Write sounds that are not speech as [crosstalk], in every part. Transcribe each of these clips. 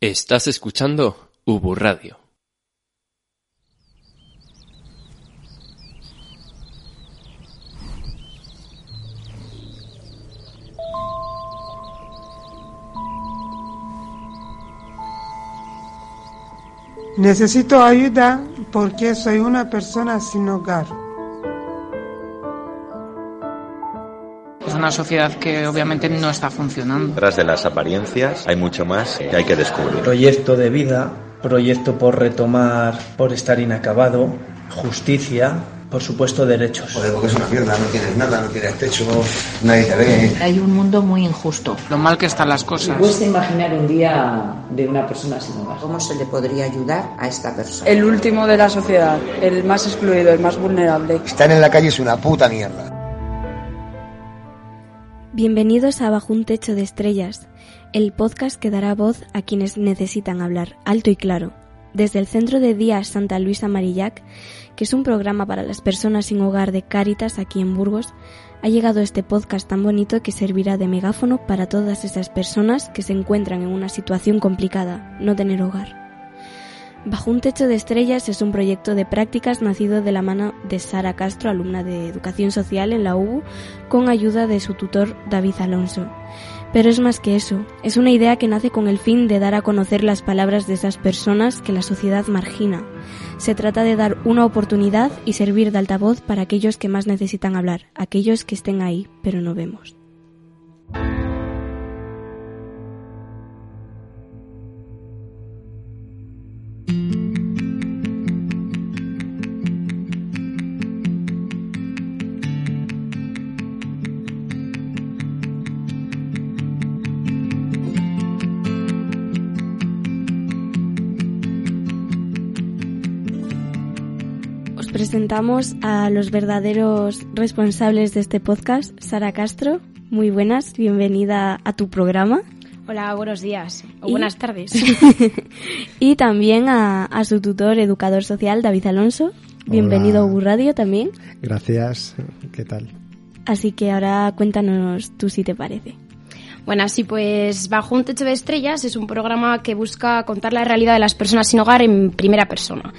Estás escuchando Ubu Radio. Necesito ayuda porque soy una persona sin hogar. Una sociedad que obviamente no está funcionando. Tras de las apariencias hay mucho más que hay que descubrir. Proyecto de vida, proyecto por retomar, por estar inacabado, justicia, por supuesto derechos. Joder, porque es una mierda, no tienes nada, no tienes techo, nadie te ve. Hay un mundo muy injusto. Lo mal que están las cosas. Cuesta imaginar un día de una persona sin hogar. ¿Cómo se le podría ayudar a esta persona? El último de la sociedad, el más excluido, el más vulnerable. Estar en la calle es una puta mierda. Bienvenidos a Bajo un Techo de Estrellas, el podcast que dará voz a quienes necesitan hablar alto y claro. Desde el Centro de Día Santa Luisa Marillac, que es un programa para las personas sin hogar de Cáritas aquí en Burgos, ha llegado este podcast tan bonito que servirá de megáfono para todas esas personas que se encuentran en una situación complicada, no tener hogar. Bajo un techo de estrellas es un proyecto de prácticas nacido de la mano de Sara Castro, alumna de Educación Social en la UBU, con ayuda de su tutor David Alonso. Pero es más que eso, es una idea que nace con el fin de dar a conocer las palabras de esas personas que la sociedad margina. Se trata de dar una oportunidad y servir de altavoz para aquellos que más necesitan hablar, aquellos que estén ahí, pero no vemos. Presentamos a los verdaderos responsables de este podcast, Sara Castro. Muy buenas, bienvenida a tu programa. Hola, buenos días o Y- buenas tardes. [laughs] y también a, a su tutor educador social, David Alonso. Bienvenido a Hola. Ubu Radio también. Gracias. ¿Qué tal? Así que ahora cuéntanos tú si te parece. Bueno, sí, pues Bajo un techo de estrellas es un programa que busca contar la realidad de las personas sin hogar en primera persona.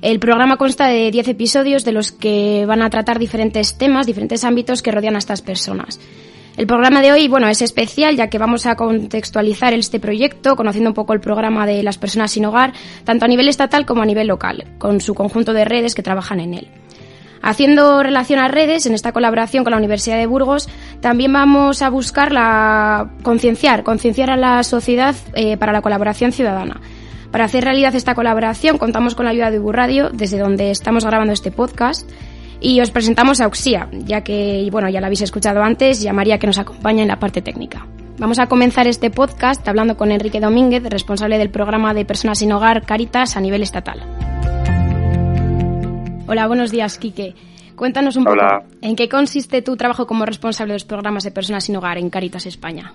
El programa consta de 10 episodios de los que van a tratar diferentes temas, diferentes ámbitos que rodean a estas personas. El programa de hoy, bueno, es especial ya que vamos a contextualizar este proyecto, conociendo un poco el programa de las personas sin hogar, tanto a nivel estatal como a nivel local, con su conjunto de redes que trabajan en él. Haciendo relación a redes, en esta colaboración con la Universidad de Burgos, también vamos a buscar la concienciar, concienciar a la sociedad eh, para la colaboración ciudadana. Para hacer realidad esta colaboración contamos con la ayuda de Burradio, desde donde estamos grabando este podcast, y os presentamos a Uxía, ya que, bueno, ya la habéis escuchado antes, y a María que nos acompaña en la parte técnica. Vamos a comenzar este podcast hablando con Enrique Domínguez, responsable del programa de Personas sin Hogar Caritas a nivel estatal. Hola, buenos días, Quique. Cuéntanos un Hola. poco en qué consiste tu trabajo como responsable de los programas de Personas sin Hogar en Caritas España.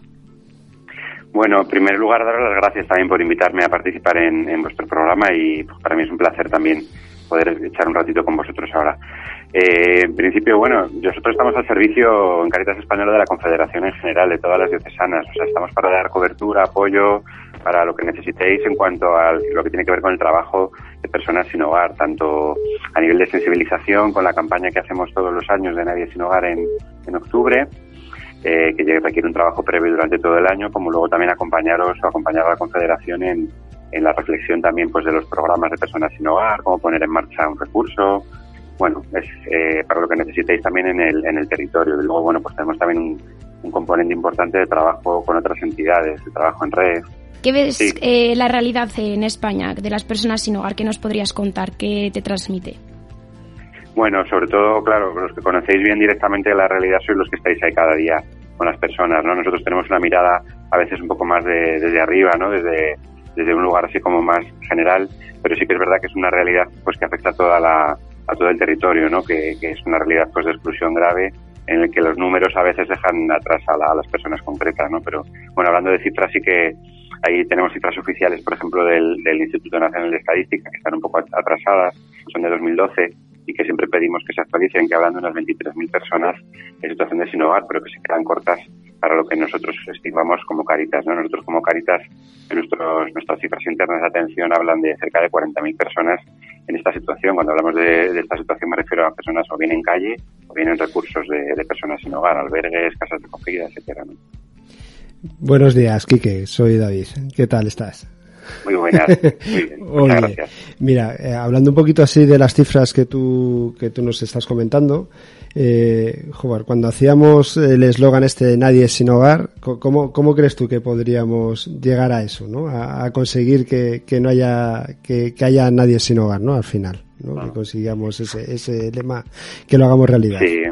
Bueno, en primer lugar, daros las gracias también por invitarme a participar en, vuestro programa y pues, para mí es un placer también poder echar un ratito con vosotros ahora. Eh, en principio, bueno, nosotros estamos al servicio en Caritas Española de la Confederación en general, de todas las diocesanas. O sea, estamos para dar cobertura, apoyo, para lo que necesitéis en cuanto a lo que tiene que ver con el trabajo de personas sin hogar, tanto a nivel de sensibilización con la campaña que hacemos todos los años de Nadie sin Hogar en, en octubre, eh, que requiere un trabajo previo durante todo el año, como luego también acompañaros o acompañar a la Confederación en, en la reflexión también pues de los programas de personas sin hogar, cómo poner en marcha un recurso. Bueno, es eh, para lo que necesitéis también en el, en el territorio. Y luego, bueno, pues tenemos también un, un componente importante de trabajo con otras entidades, de trabajo en red. ¿Qué ves Sí. eh, la realidad en España de las personas sin hogar? ¿Qué nos podrías contar? ¿Qué te transmite? Bueno, sobre todo, claro, los que conocéis bien directamente la realidad sois los que estáis ahí cada día con las personas, ¿no? Nosotros tenemos una mirada a veces un poco más de, desde arriba, ¿no? Desde, desde un lugar así como más general, pero sí que es verdad que es una realidad pues que afecta a toda la, a todo el territorio, ¿no? Que, que es una realidad pues de exclusión grave en el que los números a veces dejan atrás a, la- a las personas concretas, ¿no? Pero bueno, hablando de cifras sí que ahí tenemos cifras oficiales, por ejemplo, del, del Instituto Nacional de Estadística, que están un poco atrasadas, son de 2012 y que siempre pedimos que se actualicen, que hablan de unas 23.000 personas en situación de sin hogar, pero que se quedan cortas para lo que nosotros estimamos como Caritas. ¿no? Nosotros como Caritas, nuestros, nuestras cifras internas de atención hablan de cerca de 40.000 personas en esta situación. Cuando hablamos de, esta situación me refiero a personas o bien en calle o bien en recursos de, personas sin hogar, albergues, casas de acogida, etcétera. Buenos días, Quique. Soy David. ¿Qué tal estás? Muy buenas. [laughs] Muchas gracias. Mira, eh, hablando un poquito así de las cifras que tú, que tú nos estás comentando, eh, joder, cuando hacíamos el eslogan este Nadie sin hogar, ¿cómo, ¿cómo, crees tú que podríamos llegar a eso, ¿no? A, conseguir que, que, no haya, que, que, haya nadie sin hogar, ¿no? Al final, ¿no? Que consigamos ese, ese lema, que lo hagamos realidad. Sí.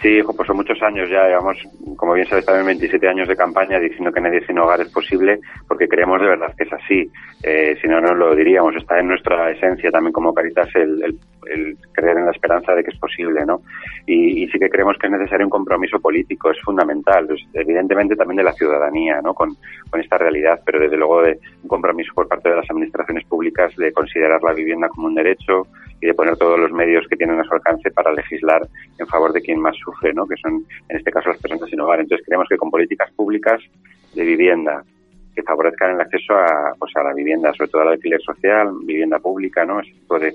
Sí, pues son muchos años ya, llevamos, como bien sabes, también 27 años de campaña diciendo que nadie sin hogar es posible, porque creemos de verdad que es así. Eh, si no, no lo diríamos. Está en nuestra esencia también como Caritas el, el, creer en la esperanza de que es posible, ¿no? Y, sí que creemos que es necesario un compromiso político, es fundamental. Evidentemente también de la ciudadanía, ¿no? Con, con esta realidad, pero desde luego de un compromiso por parte de las administraciones públicas de considerar la vivienda como un derecho, y de poner todos los medios que tienen a su alcance para legislar en favor de quien más sufre, ¿no? que son en este caso las personas sin hogar. Entonces creemos que con políticas públicas de vivienda que favorezcan el acceso a, pues, a la vivienda, sobre todo al alquiler social, vivienda pública, ¿no? ese tipo de,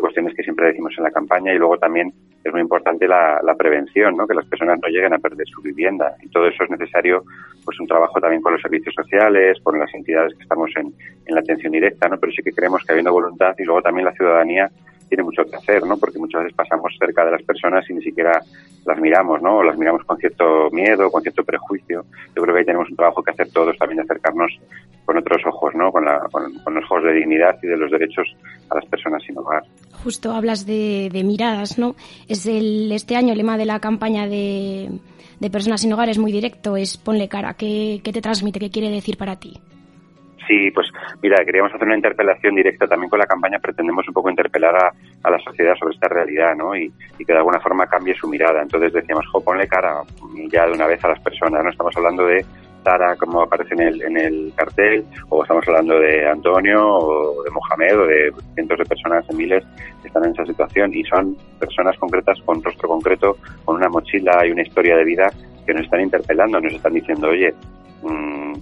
cuestiones que siempre decimos en la campaña y luego también es muy importante la, prevención, ¿no? que las personas no lleguen a perder su vivienda y todo eso es necesario pues un trabajo también con los servicios sociales, con las entidades que estamos en, en la atención directa, ¿no? pero sí que creemos que habiendo voluntad y luego también la ciudadanía tiene mucho que hacer, ¿no? Porque muchas veces pasamos cerca de las personas y ni siquiera las miramos, ¿no? O las miramos con cierto miedo, con cierto prejuicio. Yo creo que ahí tenemos un trabajo que hacer todos también de acercarnos con otros ojos, ¿no? Con, la, con, los ojos de dignidad y de los derechos a las personas sin hogar. Justo hablas de, miradas, ¿no? Es el, este año el lema de la campaña de, de personas sin hogar es muy directo, es ponle cara. ¿Qué, ¿Qué te transmite? ¿Qué quiere decir para ti? Sí, pues mira, queríamos hacer una interpelación directa también con la campaña, pretendemos un poco interpelar a, la sociedad sobre esta realidad, ¿no? Y, que de alguna forma cambie su mirada. Entonces decíamos, jo, ponle cara ya de una vez a las personas, ¿no? Estamos hablando de Tara, como aparece en el, en el cartel, o estamos hablando de Antonio, o de Mohamed, o de cientos de personas, de miles, que están en esa situación, y son personas concretas con rostro concreto, con una mochila y una historia de vida que nos están interpelando, nos están diciendo, oye, mmm,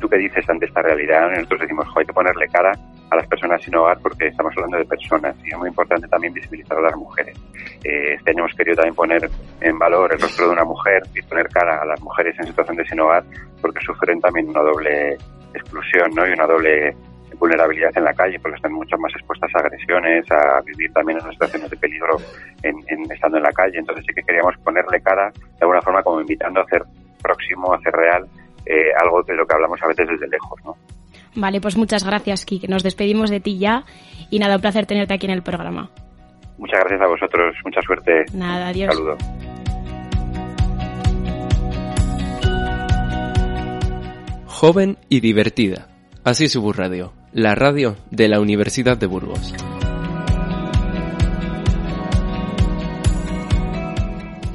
¿tú qué dices ante esta realidad? Nosotros decimos, hay que ponerle cara a las personas sin hogar porque estamos hablando de personas y es muy importante también visibilizar a las mujeres. Eh, este año hemos querido también poner en valor el rostro de una mujer y poner cara a las mujeres en situación de sin hogar porque sufren también una doble exclusión ¿no? y una doble vulnerabilidad en la calle porque están mucho más expuestas a agresiones, a vivir también en situaciones de peligro en, estando en la calle. Entonces sí que queríamos ponerle cara de alguna forma como invitando a hacer próximo, a hacer real eh, algo de lo que hablamos a veces desde lejos, ¿no? Vale, pues muchas gracias, Kike. Nos despedimos de ti ya y nada, un placer tenerte aquí en el programa. Muchas gracias a vosotros, mucha suerte. Nada, adiós. Saludos. Joven y divertida. Así su Radio, la radio de la Universidad de Burgos.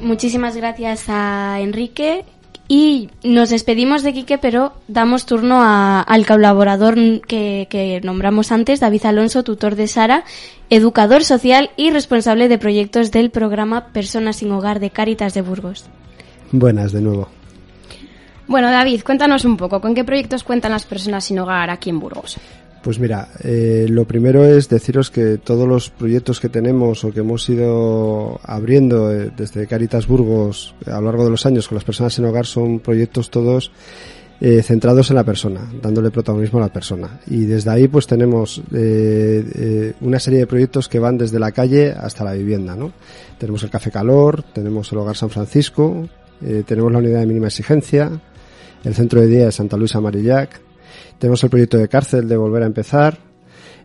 Muchísimas gracias a Enrique y nos despedimos de Quique, pero damos turno al colaborador que, nombramos antes, David Alonso, tutor de Sara, educador social y responsable de proyectos del programa Personas sin Hogar de Cáritas de Burgos. Buenas, de nuevo. Bueno, David, cuéntanos un poco, ¿con qué proyectos cuentan las personas sin hogar aquí en Burgos? Pues mira, eh, lo primero es deciros que todos los proyectos que tenemos o que hemos ido abriendo eh, desde Caritas Burgos a lo largo de los años con las personas en hogar son proyectos todos eh, centrados en la persona, dándole protagonismo a la persona. Y desde ahí pues tenemos una serie de proyectos que van desde la calle hasta la vivienda, ¿no? Tenemos el Café Calor, tenemos el Hogar San Francisco, tenemos la Unidad de Mínima Exigencia, el Centro de Día de Santa Luisa Marillac, tenemos el proyecto de cárcel de volver a empezar,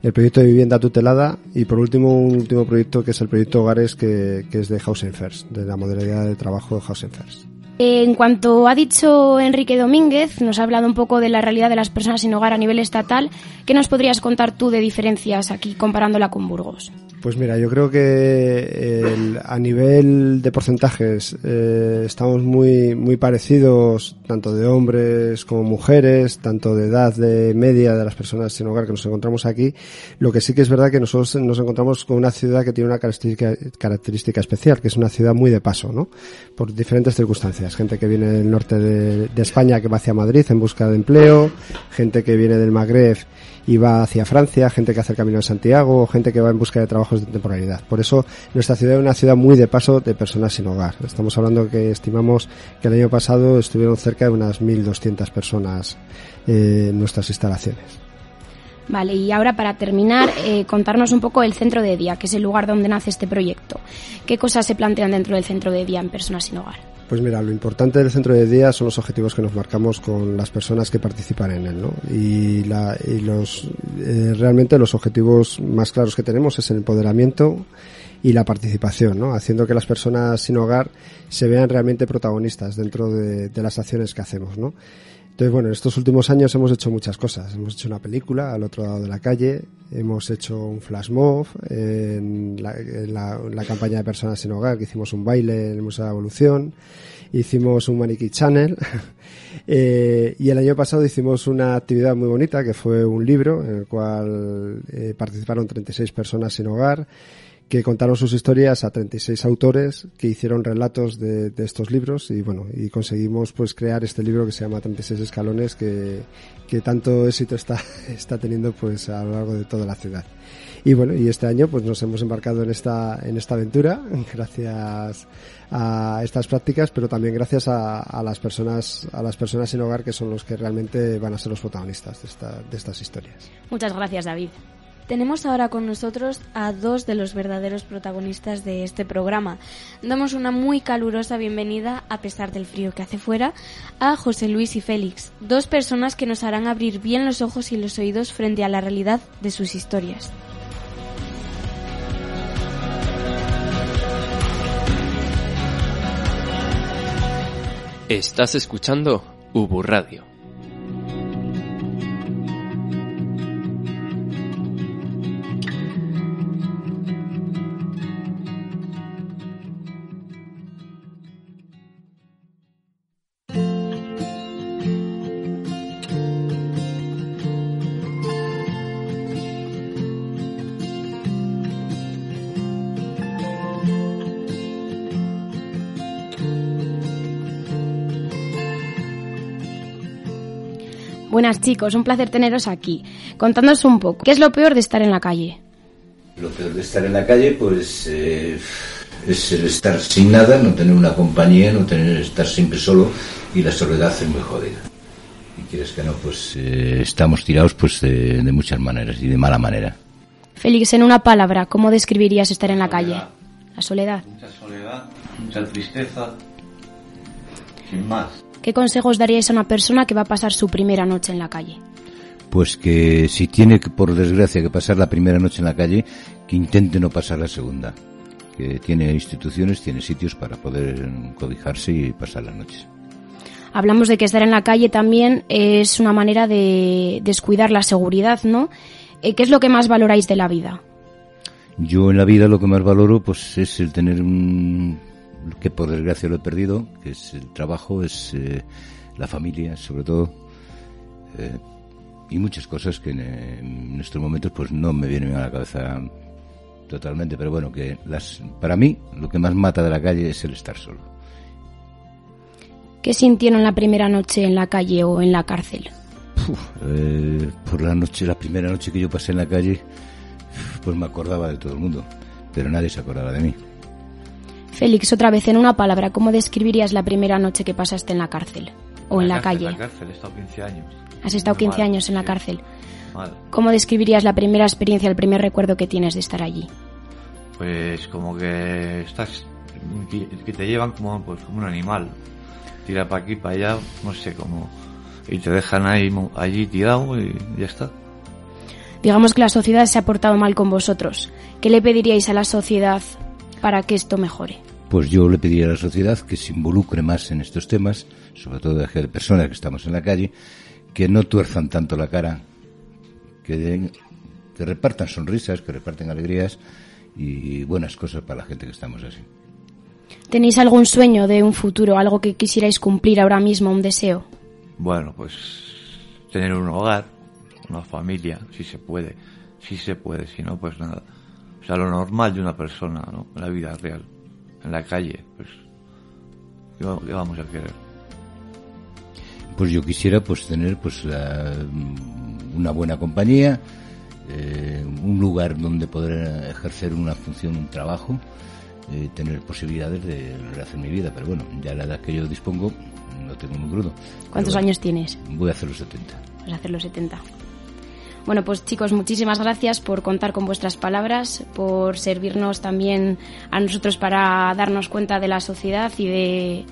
el proyecto de vivienda tutelada y por último un último proyecto que es el proyecto Hogares que, es de Housing First, de la modalidad de trabajo de Housing First. En cuanto ha dicho Enrique Domínguez, nos ha hablado un poco de la realidad de las personas sin hogar a nivel estatal. ¿Qué nos podrías contar tú de diferencias aquí comparándola con Burgos? Pues mira, yo creo que el, a nivel de porcentajes eh, estamos muy muy parecidos, tanto de hombres como mujeres, tanto de edad de media de las personas sin hogar que nos encontramos aquí. Lo que sí que es verdad que nosotros nos encontramos con una ciudad que tiene una característica, característica especial, que es una ciudad muy de paso, ¿no? Por diferentes circunstancias. Gente que viene del norte de, de España que va hacia Madrid en busca de empleo, gente que viene del Magreb y va hacia Francia, gente que hace el camino de Santiago, gente que va en busca de trabajos de temporalidad. Por eso nuestra ciudad es una ciudad muy de paso de personas sin hogar. Estamos hablando que estimamos que el año pasado estuvieron cerca de unas 1.200 personas eh, en nuestras instalaciones. Vale, y ahora para terminar, eh, contarnos un poco el centro de día, que es el lugar donde nace este proyecto. ¿Qué cosas se plantean dentro del centro de día en personas sin hogar? Pues mira, lo importante del centro de día son los objetivos que nos marcamos con las personas que participan en él, ¿no? Y, la, y los eh, realmente los objetivos más claros que tenemos es el empoderamiento y la participación, ¿no? Haciendo que las personas sin hogar se vean realmente protagonistas dentro de, de las acciones que hacemos, ¿no? Entonces, bueno, en estos últimos años hemos hecho muchas cosas. Hemos hecho una película al otro lado de la calle, hemos hecho un flash mob en la, campaña de personas sin hogar, que hicimos un baile en el Museo de Evolución, hicimos un Maniquí Channel, [laughs] eh, y el año pasado hicimos una actividad muy bonita, que fue un libro, en el cual eh, participaron 36 personas sin hogar, que contaron sus historias a 36 autores que hicieron relatos de, estos libros y bueno, y conseguimos pues crear este libro que se llama 36 escalones que, que tanto éxito está, [laughs] está teniendo pues a lo largo de toda la ciudad. Y bueno, y este año pues nos hemos embarcado en esta, en esta aventura [laughs] gracias a estas prácticas, pero también gracias a, a las personas, a las personas sin hogar que son los que realmente van a ser los protagonistas de, esta, de estas historias. Muchas gracias, David. Tenemos ahora con nosotros a dos de los verdaderos protagonistas de este programa. Damos una muy calurosa bienvenida, a pesar del frío que hace fuera, a José Luis y Félix, dos personas que nos harán abrir bien los ojos y los oídos frente a la realidad de sus historias. Estás escuchando Ubu Radio. Buenas chicos, un placer teneros aquí. Contándonos un poco, ¿qué es lo peor de estar en la calle? Lo peor de estar en la calle, pues eh, es el estar sin nada, no tener una compañía, no tener estar siempre solo y la soledad es muy jodida. Y quieres que no, pues eh, estamos tirados pues de, de, muchas maneras y de mala manera. Félix, en una palabra, ¿cómo describirías estar en la calle? La soledad. Mucha soledad, mucha tristeza, sin más. ¿Qué consejos daríais a una persona que va a pasar su primera noche en la calle? Pues que si tiene, que, por desgracia, que pasar la primera noche en la calle, que intente no pasar la segunda. Que tiene instituciones, tiene sitios para poder cobijarse y pasar las noches. Hablamos de que estar en la calle también es una manera de descuidar la seguridad, ¿no? Eh, ¿Qué es lo que más valoráis de la vida? Yo en la vida lo que más valoro pues es el tener un, que por desgracia lo he perdido, que es el trabajo, es eh, la familia, sobre todo, eh, y muchas cosas que en, en, estos momentos pues no me vienen a la cabeza totalmente, pero bueno, que las, para mí lo que más mata de la calle es el estar solo. ¿Qué sintieron la primera noche en la calle o en la cárcel? Uf, eh, por la noche, la primera noche que yo pasé en la calle, pues me acordaba de todo el mundo, pero nadie se acordaba de mí. Félix, otra vez en una palabra, ¿cómo describirías la primera noche que pasaste en la cárcel o en la, la calle? En la cárcel, he estado 15 años. Has estado Muy 15 mal, años en la sí. cárcel. Mal. ¿Cómo describirías la primera experiencia, el primer recuerdo que tienes de estar allí? Pues como que estás que, te llevan como pues como un animal. Tira para aquí, para allá, no sé cómo y te dejan ahí allí tirado y ya está. Digamos que la sociedad se ha portado mal con vosotros. ¿Qué le pediríais a la sociedad para que esto mejore? Pues yo le pediría a la sociedad que se involucre más en estos temas, sobre todo de personas que estamos en la calle, que no tuerzan tanto la cara, que, den- que repartan sonrisas, que reparten alegrías y buenas cosas para la gente que estamos así. ¿Tenéis algún sueño de un futuro, algo que quisierais cumplir ahora mismo, un deseo? Bueno, pues tener un hogar, una familia, si se puede, si se puede, si no, pues nada. O sea, lo normal de una persona, ¿no? La vida real, en la calle, pues, ¿qué va- qué vamos a querer? Pues yo quisiera pues tener pues la- una buena compañía, eh, un lugar donde poder ejercer una función, un trabajo, eh, tener posibilidades de hacer mi vida. Pero bueno, ya a la edad que yo dispongo no tengo muy crudo. ¿Cuántos bueno, años tienes? Voy a hacer los 70. Vas a hacer los 70. Bueno, pues chicos, muchísimas gracias por contar con vuestras palabras, por servirnos también a nosotros para darnos cuenta de la sociedad y de,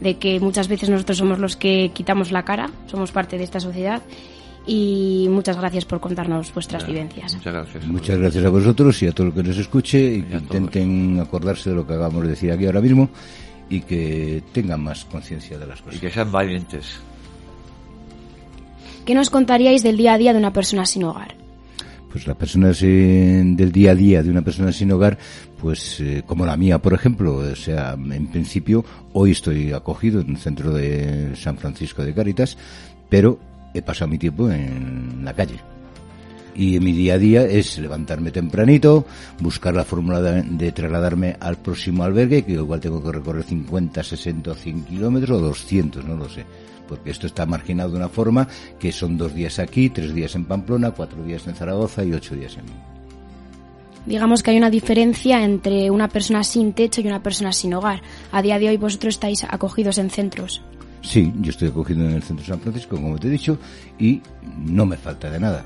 de que muchas veces nosotros somos los que quitamos la cara, somos parte de esta sociedad. Y muchas gracias por contarnos vuestras vivencias. Muchas gracias. Muchas gracias a vosotros y a todo el que nos escuche y que intenten acordarse de lo que acabamos de decir aquí ahora mismo y que tengan más conciencia de las cosas. Y que sean valientes. ¿Qué nos contaríais del día a día de una persona sin hogar? pues las personas del día a día de una persona sin hogar, pues eh, como la mía, por ejemplo, o sea, en principio hoy estoy acogido en un centro de San Francisco de Cáritas, pero he pasado mi tiempo en la calle. Y mi día a día es levantarme tempranito, buscar la fórmula de, de trasladarme al próximo albergue, que igual tengo que recorrer 50, 60 o 100 kilómetros o 200, no lo sé. Porque esto está marginado de una forma que son dos días aquí, tres días en Pamplona, cuatro días en Zaragoza y ocho días en... Digamos que hay una diferencia entre una persona sin techo y una persona sin hogar. A día de hoy vosotros estáis acogidos en centros. Sí, yo estoy acogido en el centro de San Francisco, como te he dicho, y no me falta de nada.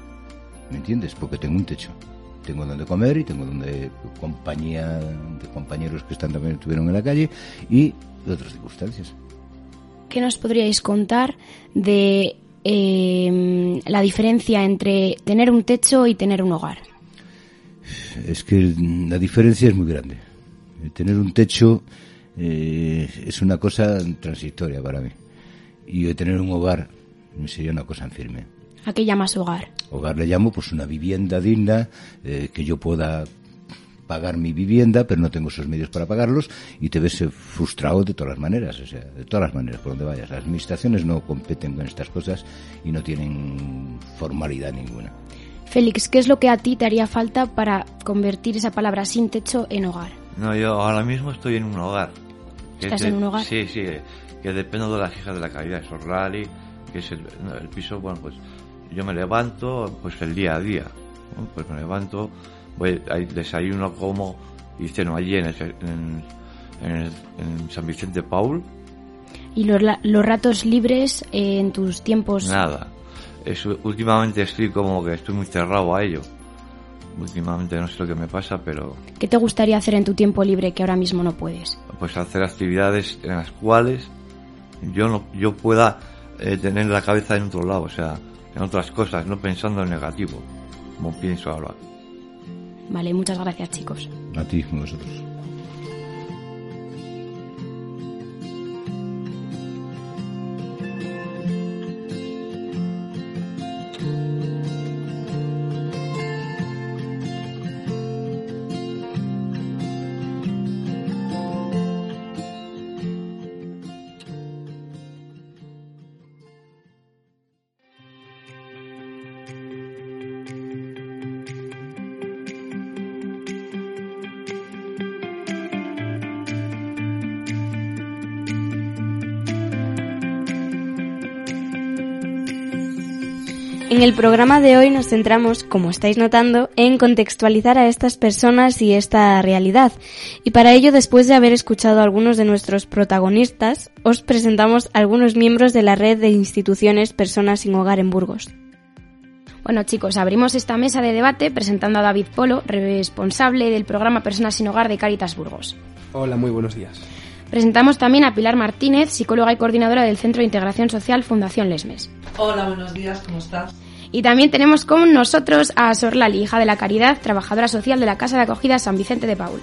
¿Me entiendes? Porque tengo un techo. Tengo donde comer y tengo donde compañía de compañeros que están también estuvieron en la calle y otras circunstancias. ¿Qué nos podríais contar de eh, la diferencia entre tener un techo y tener un hogar? Es que la diferencia es muy grande. Tener un techo eh, es una cosa transitoria para mí. Y tener un hogar sería una cosa en firme. ¿A qué llamas hogar? Hogar le llamo pues una vivienda digna, eh, que yo pueda pagar mi vivienda, pero no tengo esos medios para pagarlos y te ves eh, frustrado de todas las maneras, o sea, de todas las maneras, por donde vayas. Las administraciones no competen con estas cosas y no tienen formalidad ninguna. Félix, ¿qué es lo que a ti te haría falta para convertir esa palabra sin techo en hogar? No, yo ahora mismo estoy en un hogar. ¿Estás en un hogar? Sí, sí, que dependo de las hijas de la caridad, esos rally, que es el piso, bueno, pues yo me levanto, pues el día a día, ¿no? pues me levanto, voy, desayuno, como y ceno allí en, el, en, en San Vicente Paul, ¿Y los, los ratos libres eh, en tus tiempos? nada. Es, últimamente estoy como que estoy muy cerrado a ello. Últimamente no sé lo que me pasa, pero ¿Qué te gustaría hacer en tu tiempo libre que ahora mismo no puedes? pues hacer actividades en las cuales yo no yo pueda eh, tener la cabeza en otro lado, o sea, en otras cosas, no pensando en negativo, como pienso ahora. Vale, muchas gracias chicos. A ti, a vosotros. En el programa de hoy nos centramos, como estáis notando, en contextualizar a estas personas y esta realidad. Y para ello, después de haber escuchado a algunos de nuestros protagonistas, os presentamos algunos miembros de la red de instituciones Personas sin Hogar en Burgos. Bueno chicos, abrimos esta mesa de debate presentando a David Polo, responsable del programa Personas sin Hogar de Caritas Burgos. Hola, muy buenos días. Presentamos también a Pilar Martínez, psicóloga y coordinadora del Centro de Integración Social Fundación Lesmes. Hola, buenos días, ¿cómo estás? Y también tenemos con nosotros a Sorlali, hija de la Caridad, trabajadora social de la Casa de Acogida San Vicente de Paul.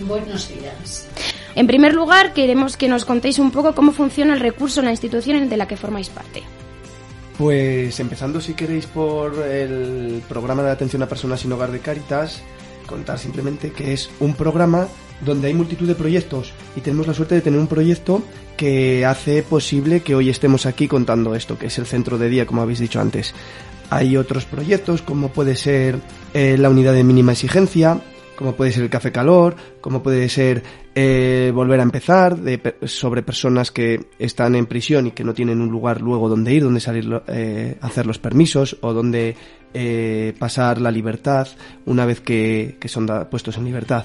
Buenos días. En primer lugar, queremos que nos contéis un poco cómo funciona el recurso en la institución de la que formáis parte. Pues empezando, si queréis, por el programa de atención a personas sin hogar de Cáritas, contar simplemente que es un programa donde hay multitud de proyectos y tenemos la suerte de tener un proyecto que hace posible que hoy estemos aquí contando esto, que es el centro de día, como habéis dicho antes. Hay otros proyectos como puede ser eh, la unidad de mínima exigencia, como puede ser el café calor, como puede ser eh, volver a empezar, de, sobre personas que están en prisión y que no tienen un lugar luego donde ir, donde salir eh, hacer los permisos o donde pasar la libertad una vez que, son puestos en libertad.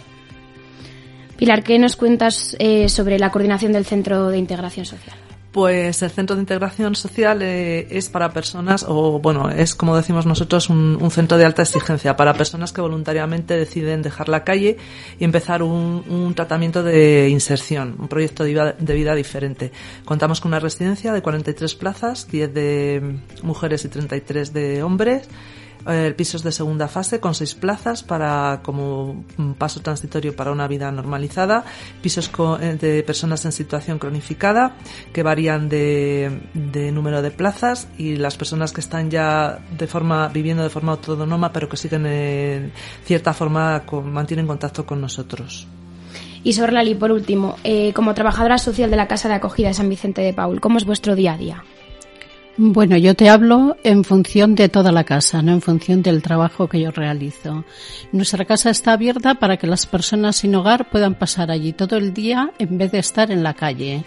Pilar, ¿qué nos cuentas sobre la coordinación del Centro de Integración Social? Pues el Centro de Integración Social eh, es para personas, o bueno, es como decimos nosotros, un, centro de alta exigencia para personas que voluntariamente deciden dejar la calle y empezar un, tratamiento de inserción, un proyecto de vida, de vida, diferente. Contamos con una residencia de 43 plazas, 10 de mujeres y 33 de hombres. El piso es de segunda fase con seis plazas para como paso transitorio para una vida normalizada, pisos de personas en situación cronificada que varían de, número de plazas y las personas que están ya de forma viviendo de forma autónoma pero que siguen en cierta forma con, mantienen contacto con nosotros. Y Sorlali, por último, eh, como trabajadora social de la Casa de Acogida de San Vicente de Paul, ¿cómo es vuestro día a día? Bueno, yo te hablo en función de toda la casa, no en función del trabajo que yo realizo. Nuestra casa está abierta para que las personas sin hogar puedan pasar allí todo el día en vez de estar en la calle.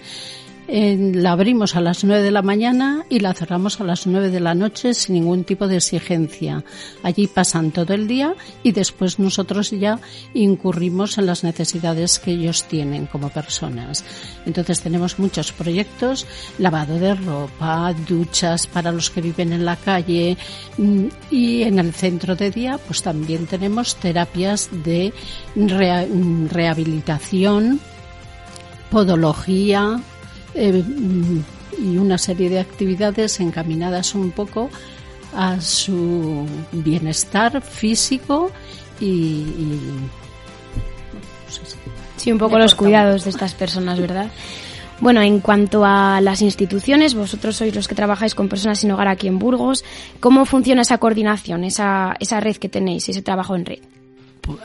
La abrimos a las 9 de la mañana y la cerramos a las 9 de la noche sin ningún tipo de exigencia. Allí pasan todo el día y después nosotros ya incurrimos en las necesidades que ellos tienen como personas. Entonces tenemos muchos proyectos, lavado de ropa, duchas para los que viven en la calle y en el centro de día pues también tenemos terapias de rea rehabilitación, podología, eh, y una serie de actividades encaminadas un poco a su bienestar físico y, y sí un poco los cuidados de estas personas verdad bueno, en cuanto a las instituciones, vosotros sois los que trabajáis con personas sin hogar aquí en Burgos. ¿Cómo funciona esa coordinación, esa, esa red que tenéis, ese trabajo en red?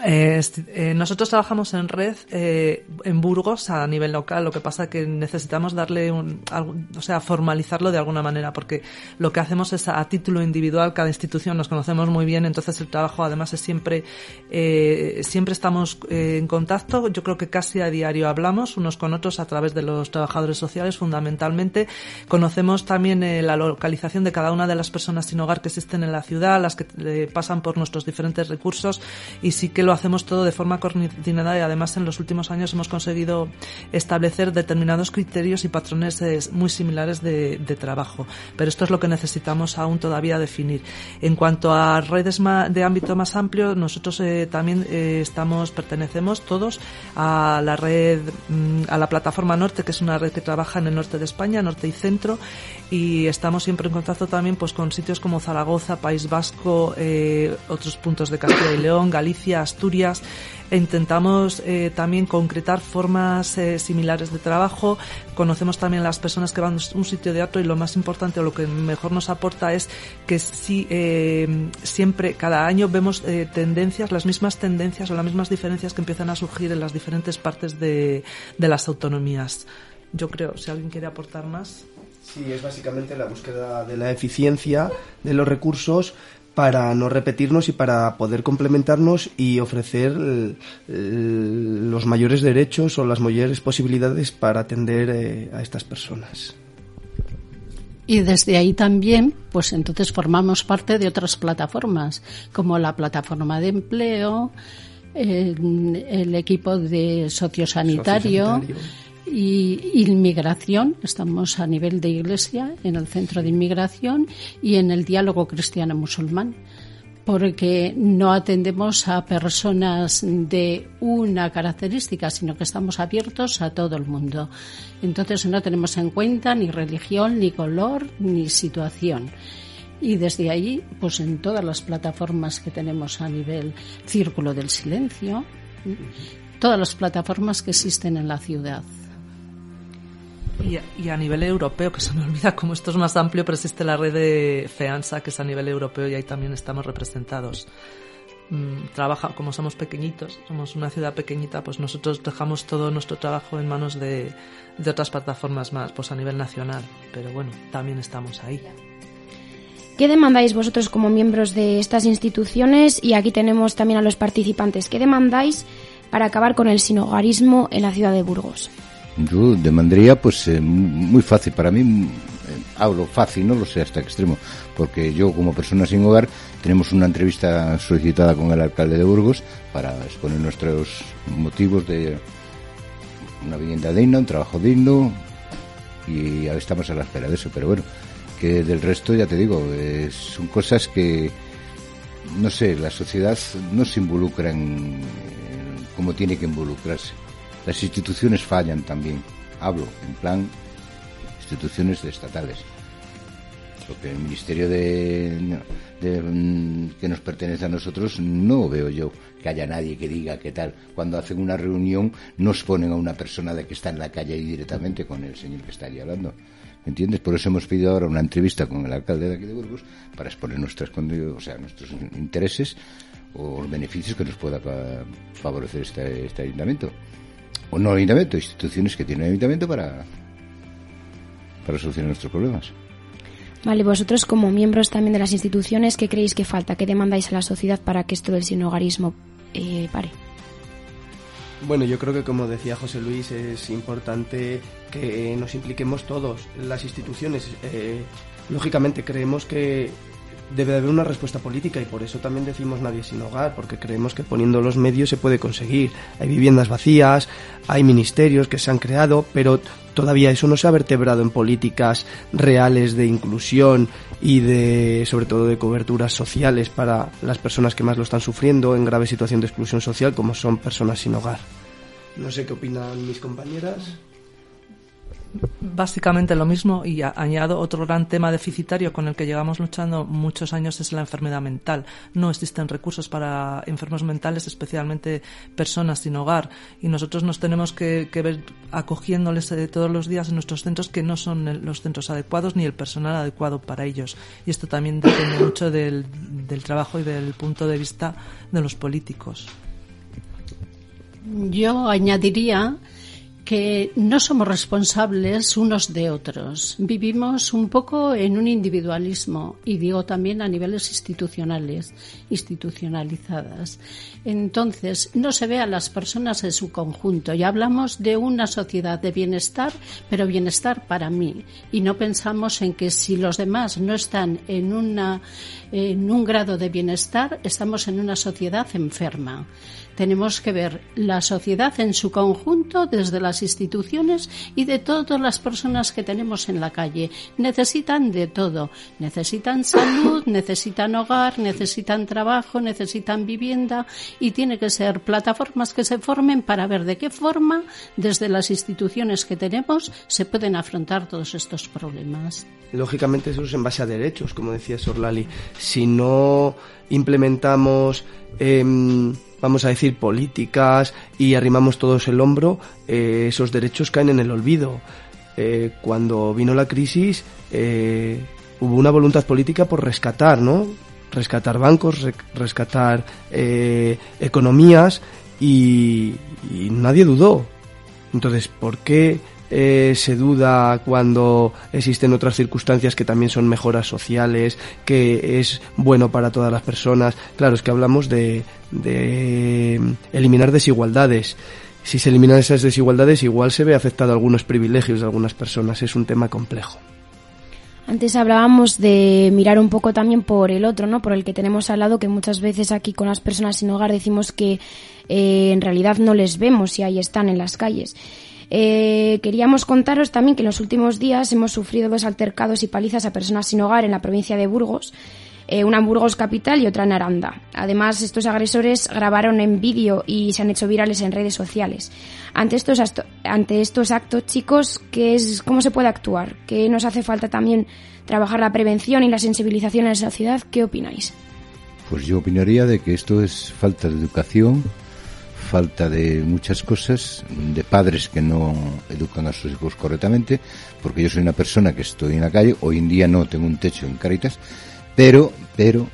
Eh, eh, nosotros trabajamos en red eh, en Burgos a nivel local, lo que pasa que necesitamos darle un, o sea, formalizarlo de alguna manera, porque lo que hacemos es a, a título individual, cada institución nos conocemos muy bien, entonces el trabajo además es siempre, eh, siempre estamos eh, en contacto, yo creo que casi a diario hablamos unos con otros a través de los trabajadores sociales fundamentalmente, conocemos también eh, la localización de cada una de las personas sin hogar que existen en la ciudad, las que pasan por nuestros diferentes recursos y si que lo hacemos todo de forma coordinada y además en los últimos años hemos conseguido establecer determinados criterios y patrones muy similares de, trabajo. Pero esto es lo que necesitamos aún todavía definir. En cuanto a redes de ámbito más amplio, nosotros eh, también eh, estamos, pertenecemos todos a la red, mm, a la plataforma Norte, que es una red que trabaja en el norte de España, norte y centro, y estamos siempre en contacto también pues con sitios como Zaragoza, País Vasco, eh, otros puntos de Castilla y León, Galicia, Asturias. Intentamos eh, también concretar formas eh, similares de trabajo. Conocemos también las personas que van de un sitio de otro y lo más importante o lo que mejor nos aporta es que sí, eh, siempre, cada año vemos eh, tendencias, las mismas tendencias o las mismas diferencias que empiezan a surgir en las diferentes partes de, de las autonomías. Yo creo, si alguien quiere aportar más. Sí, es básicamente la búsqueda de la eficiencia de los recursos para no repetirnos y para poder complementarnos y ofrecer los mayores derechos o las mayores posibilidades para atender eh, a estas personas. Y desde ahí también, pues entonces formamos parte de otras plataformas, como la plataforma de empleo, el, el equipo de sociosanitario, sociosanitario y inmigración. Estamos a nivel de iglesia, en el centro de inmigración y en el diálogo cristiano-musulmán porque no atendemos a personas de una característica, sino que estamos abiertos a todo el mundo. Entonces no tenemos en cuenta ni religión, ni color, ni situación. Y desde ahí, pues en todas las plataformas que tenemos a nivel Círculo del Silencio, todas las plataformas que existen en la ciudad. Y a, y a, nivel europeo, que se me [laughs] olvida como esto es más amplio, pero existe la red de FEANSA, que es a nivel europeo y ahí también estamos representados. mm, trabaja, como somos pequeñitos, somos una ciudad pequeñita, pues nosotros dejamos todo nuestro trabajo en manos de, de otras plataformas más, pues a nivel nacional. Pero bueno, también estamos ahí. ¿Qué demandáis vosotros como miembros de estas instituciones? Y aquí tenemos también a los participantes. ¿Qué demandáis para acabar con el sinogarismo en la ciudad de Burgos? Yo demandaría, pues, eh, muy fácil. Para mí, eh, hablo fácil, no lo sé hasta extremo, porque yo, como persona sin hogar, tenemos una entrevista solicitada con el alcalde de Burgos para exponer nuestros motivos de una vivienda digna, un trabajo digno, y estamos a la espera de eso. Pero bueno, que del resto, ya te digo, eh, son cosas que, no sé, la sociedad no se involucra en, como tiene que involucrarse. Las instituciones fallan también. Hablo en plan instituciones estatales. Porque el Ministerio de, mm, que nos pertenece a nosotros no veo yo que haya nadie que diga qué tal. Cuando hacen una reunión nos ponen a una persona de que está en la calle ahí directamente con el señor que está ahí hablando. ¿Entiendes? Por eso hemos pedido ahora una entrevista con el alcalde de aquí de Burgos para exponer nuestras, o sea, nuestros intereses o los beneficios que nos pueda favorecer este, este ayuntamiento. O no ayuntamiento, instituciones que tienen ayuntamiento para, para solucionar nuestros problemas. Vale, vosotros como miembros también de las instituciones, ¿qué creéis que falta? ¿Qué demandáis a la sociedad para que esto del sinogarismo eh, pare? Bueno, yo creo que como decía José Luis, es importante que nos impliquemos todos, las instituciones. Eh, lógicamente creemos que debe haber una respuesta política y por eso también decimos nadie sin hogar, porque creemos que poniendo los medios se puede conseguir. Hay viviendas vacías, hay ministerios que se han creado, pero todavía eso no se ha vertebrado en políticas reales de inclusión y de sobre todo de coberturas sociales para las personas que más lo están sufriendo en grave situación de exclusión social como son personas sin hogar. No sé qué opinan mis compañeras básicamente lo mismo y añado otro gran tema deficitario con el que llevamos luchando muchos años es la enfermedad mental. No existen recursos para enfermos mentales, especialmente personas sin hogar y nosotros nos tenemos que, ver acogiéndoles eh, todos los días en nuestros centros que no son los centros adecuados ni el personal adecuado para ellos. Y esto también depende [coughs] mucho del, del trabajo y del punto de vista de los políticos. Yo añadiría que no somos responsables unos de otros. Vivimos un poco en un individualismo y digo también a niveles institucionales, institucionalizadas. Entonces, no se ve a las personas en su conjunto y hablamos de una sociedad de bienestar, pero bienestar para mí. Y no pensamos en que si los demás no están en, una, en un grado de bienestar, estamos en una sociedad enferma. Tenemos que ver la sociedad en su conjunto desde las instituciones y de todas las personas que tenemos en la calle. Necesitan de todo. Necesitan salud, [coughs] necesitan hogar, necesitan trabajo, necesitan vivienda y tiene que ser plataformas que se formen para ver de qué forma desde las instituciones que tenemos se pueden afrontar todos estos problemas. Lógicamente eso es en base a derechos, como decía Sorlali. Si no implementamos em, vamos a decir, políticas y arrimamos todos el hombro, eh, esos derechos caen en el olvido. Eh, cuando vino la crisis, eh, hubo una voluntad política por rescatar, ¿no? Rescatar bancos, rescatar economías y, y nadie dudó. Entonces, ¿por qué eh, se duda cuando existen otras circunstancias que también son mejoras sociales, que es bueno para todas las personas. Claro, es que hablamos de, de eliminar desigualdades. Si se eliminan esas desigualdades, igual se ve afectado algunos privilegios de algunas personas. Es un tema complejo. Antes hablábamos de mirar un poco también por el otro, ¿no? Por el que tenemos al lado, que muchas veces aquí con las personas sin hogar decimos que eh, en realidad no les vemos y ahí están en las calles. Eh, queríamos contaros también que en los últimos días hemos sufrido dos altercados y palizas a personas sin hogar en la provincia de Burgos, eh, una en Burgos capital y otra en Aranda. Además, estos agresores grabaron en vídeo y se han hecho virales en redes sociales. Ante estos, ante estos actos, chicos, ¿qué es, ¿cómo se puede actuar? ¿Qué nos hace falta también trabajar la prevención y la sensibilización en la sociedad? ¿Qué opináis? Pues yo opinaría de que esto es falta de educación, falta de muchas cosas, de padres que no educan a sus hijos correctamente, porque yo soy una persona que estoy en la calle, hoy en día no tengo un techo en Caritas, pero, pero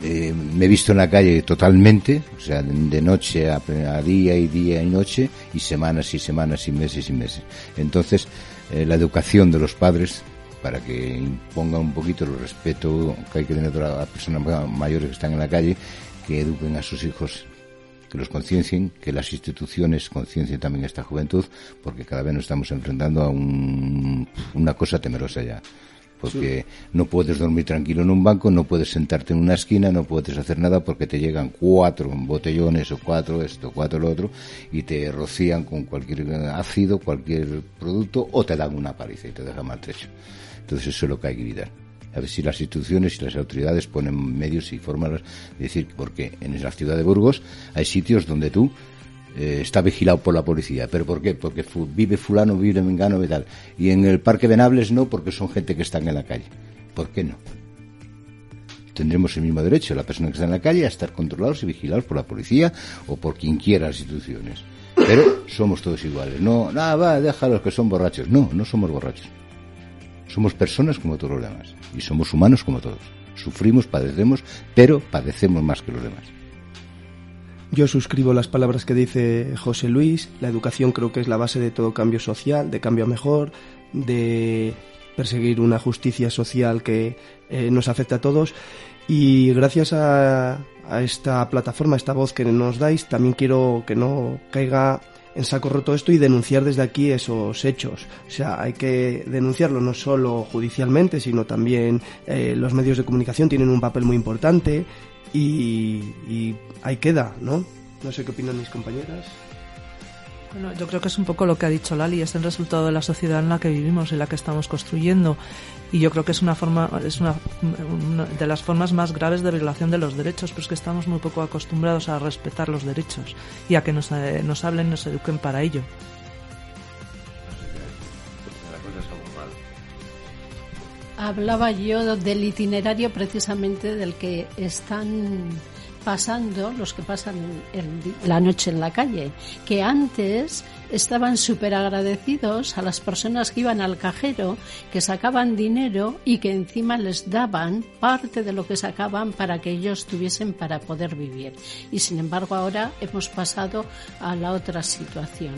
eh, me he visto en la calle totalmente, o sea, de noche a, día y día y noche, y semanas y semanas y meses y meses. Entonces, eh, la educación de los padres, para que imponga un poquito el respeto que hay que tener a las personas mayores que están en la calle, que eduquen a sus hijos que los conciencien, que las instituciones conciencien también a esta juventud, porque cada vez nos estamos enfrentando a un, una cosa temerosa ya. Porque no puedes dormir tranquilo en un banco, no puedes sentarte en una esquina, no puedes hacer nada porque te llegan cuatro botellones o cuatro esto, cuatro lo otro y te rocían con cualquier ácido, cualquier producto o te dan una paliza y te dejan maltrecho. Entonces eso es lo que hay que evitar a ver si las instituciones y las autoridades ponen medios y formas de decir, porque en la ciudad de Burgos hay sitios donde tú eh, está vigilado por la policía. ¿Pero por qué? Porque vive fulano, vive mengano y tal. Y en el Parque Venables no, porque son gente que están en la calle. ¿Por qué no? Tendremos el mismo derecho, la persona que está en la calle, a estar controlados y vigilados por la policía o por quien quiera las instituciones. Pero somos todos iguales. No, nada, va, déjalos que son borrachos. No, no somos borrachos. Somos personas como todos los demás y somos humanos como todos. Sufrimos, padecemos, pero padecemos más que los demás. Yo suscribo las palabras que dice José Luis. La educación creo que es la base de todo cambio social, de cambio a mejor, de perseguir una justicia social que eh, nos afecta a todos. Y gracias a, a esta plataforma, a esta voz que nos dais, también quiero que no caiga en saco roto esto y denunciar desde aquí esos hechos. O sea, hay que denunciarlo no solo judicialmente, sino también eh, los medios de comunicación tienen un papel muy importante y, y ahí queda, ¿no? No sé qué opinan mis compañeras. Bueno, yo creo que es un poco lo que ha dicho Lali, es el resultado de la sociedad en la que vivimos, en la que estamos construyendo. Y yo creo que es una forma, es una, una de las formas más graves de violación de los derechos, pues que estamos muy poco acostumbrados a respetar los derechos y a que nos, eh, nos hablen, nos eduquen para ello. Hablaba yo del itinerario precisamente del que están pasando los que pasan la noche en la calle, que antes estaban súper agradecidos a las personas que iban al cajero, que sacaban dinero y que encima les daban parte de lo que sacaban para que ellos tuviesen para poder vivir. Y sin embargo ahora hemos pasado a la otra situación.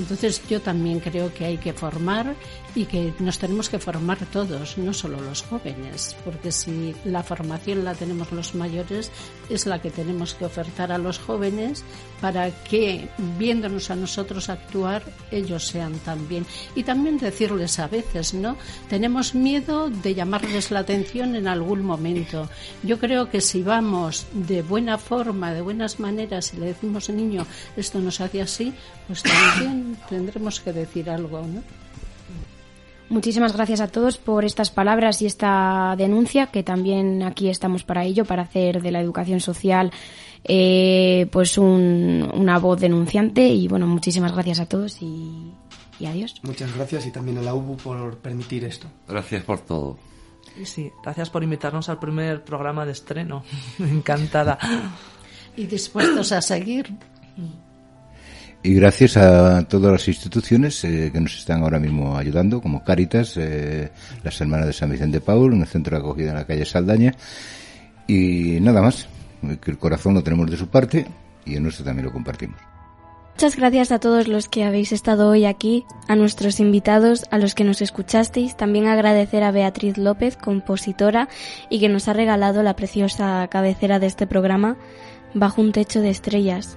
Entonces yo también creo que hay que formar y que nos tenemos que formar todos, no solo los jóvenes, porque si la formación la tenemos los mayores, es la que tenemos que ofertar a los jóvenes para que, viéndonos a nosotros actuar, ellos sean también. Y también decirles a veces, ¿no? Tenemos miedo de llamarles la atención en algún momento. Yo creo que si vamos de buena forma, de buenas maneras, y le decimos niño, esto nos hace así, pues también tendremos que decir algo, ¿no? Muchísimas gracias a todos por estas palabras y esta denuncia, que también aquí estamos para ello, para hacer de la educación social eh, pues un, una voz denunciante. Y bueno, muchísimas gracias a todos y, y adiós. Muchas gracias y también a la UBU por permitir esto. Gracias por todo. Sí, gracias por invitarnos al primer programa de estreno. [laughs] Encantada. Y dispuestos a seguir. Y gracias a todas las instituciones eh, que nos están ahora mismo ayudando, como Cáritas, eh, las Hermanas de San Vicente Paul, el centro de acogida en la calle Saldaña. Y nada más, que el corazón lo tenemos de su parte y el nuestro también lo compartimos. Muchas gracias a todos los que habéis estado hoy aquí, a nuestros invitados, a los que nos escuchasteis. También agradecer a Beatriz López, compositora, y que nos ha regalado la preciosa cabecera de este programa, Bajo un techo de estrellas.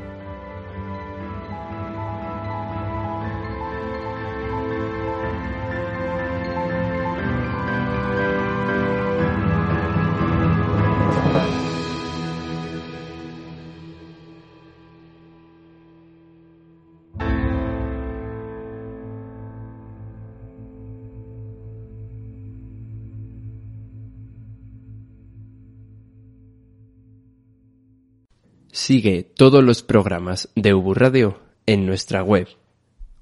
Sigue todos los programas de Ubu Radio en nuestra web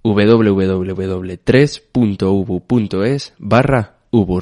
www.3.ubu.es barra Ubu.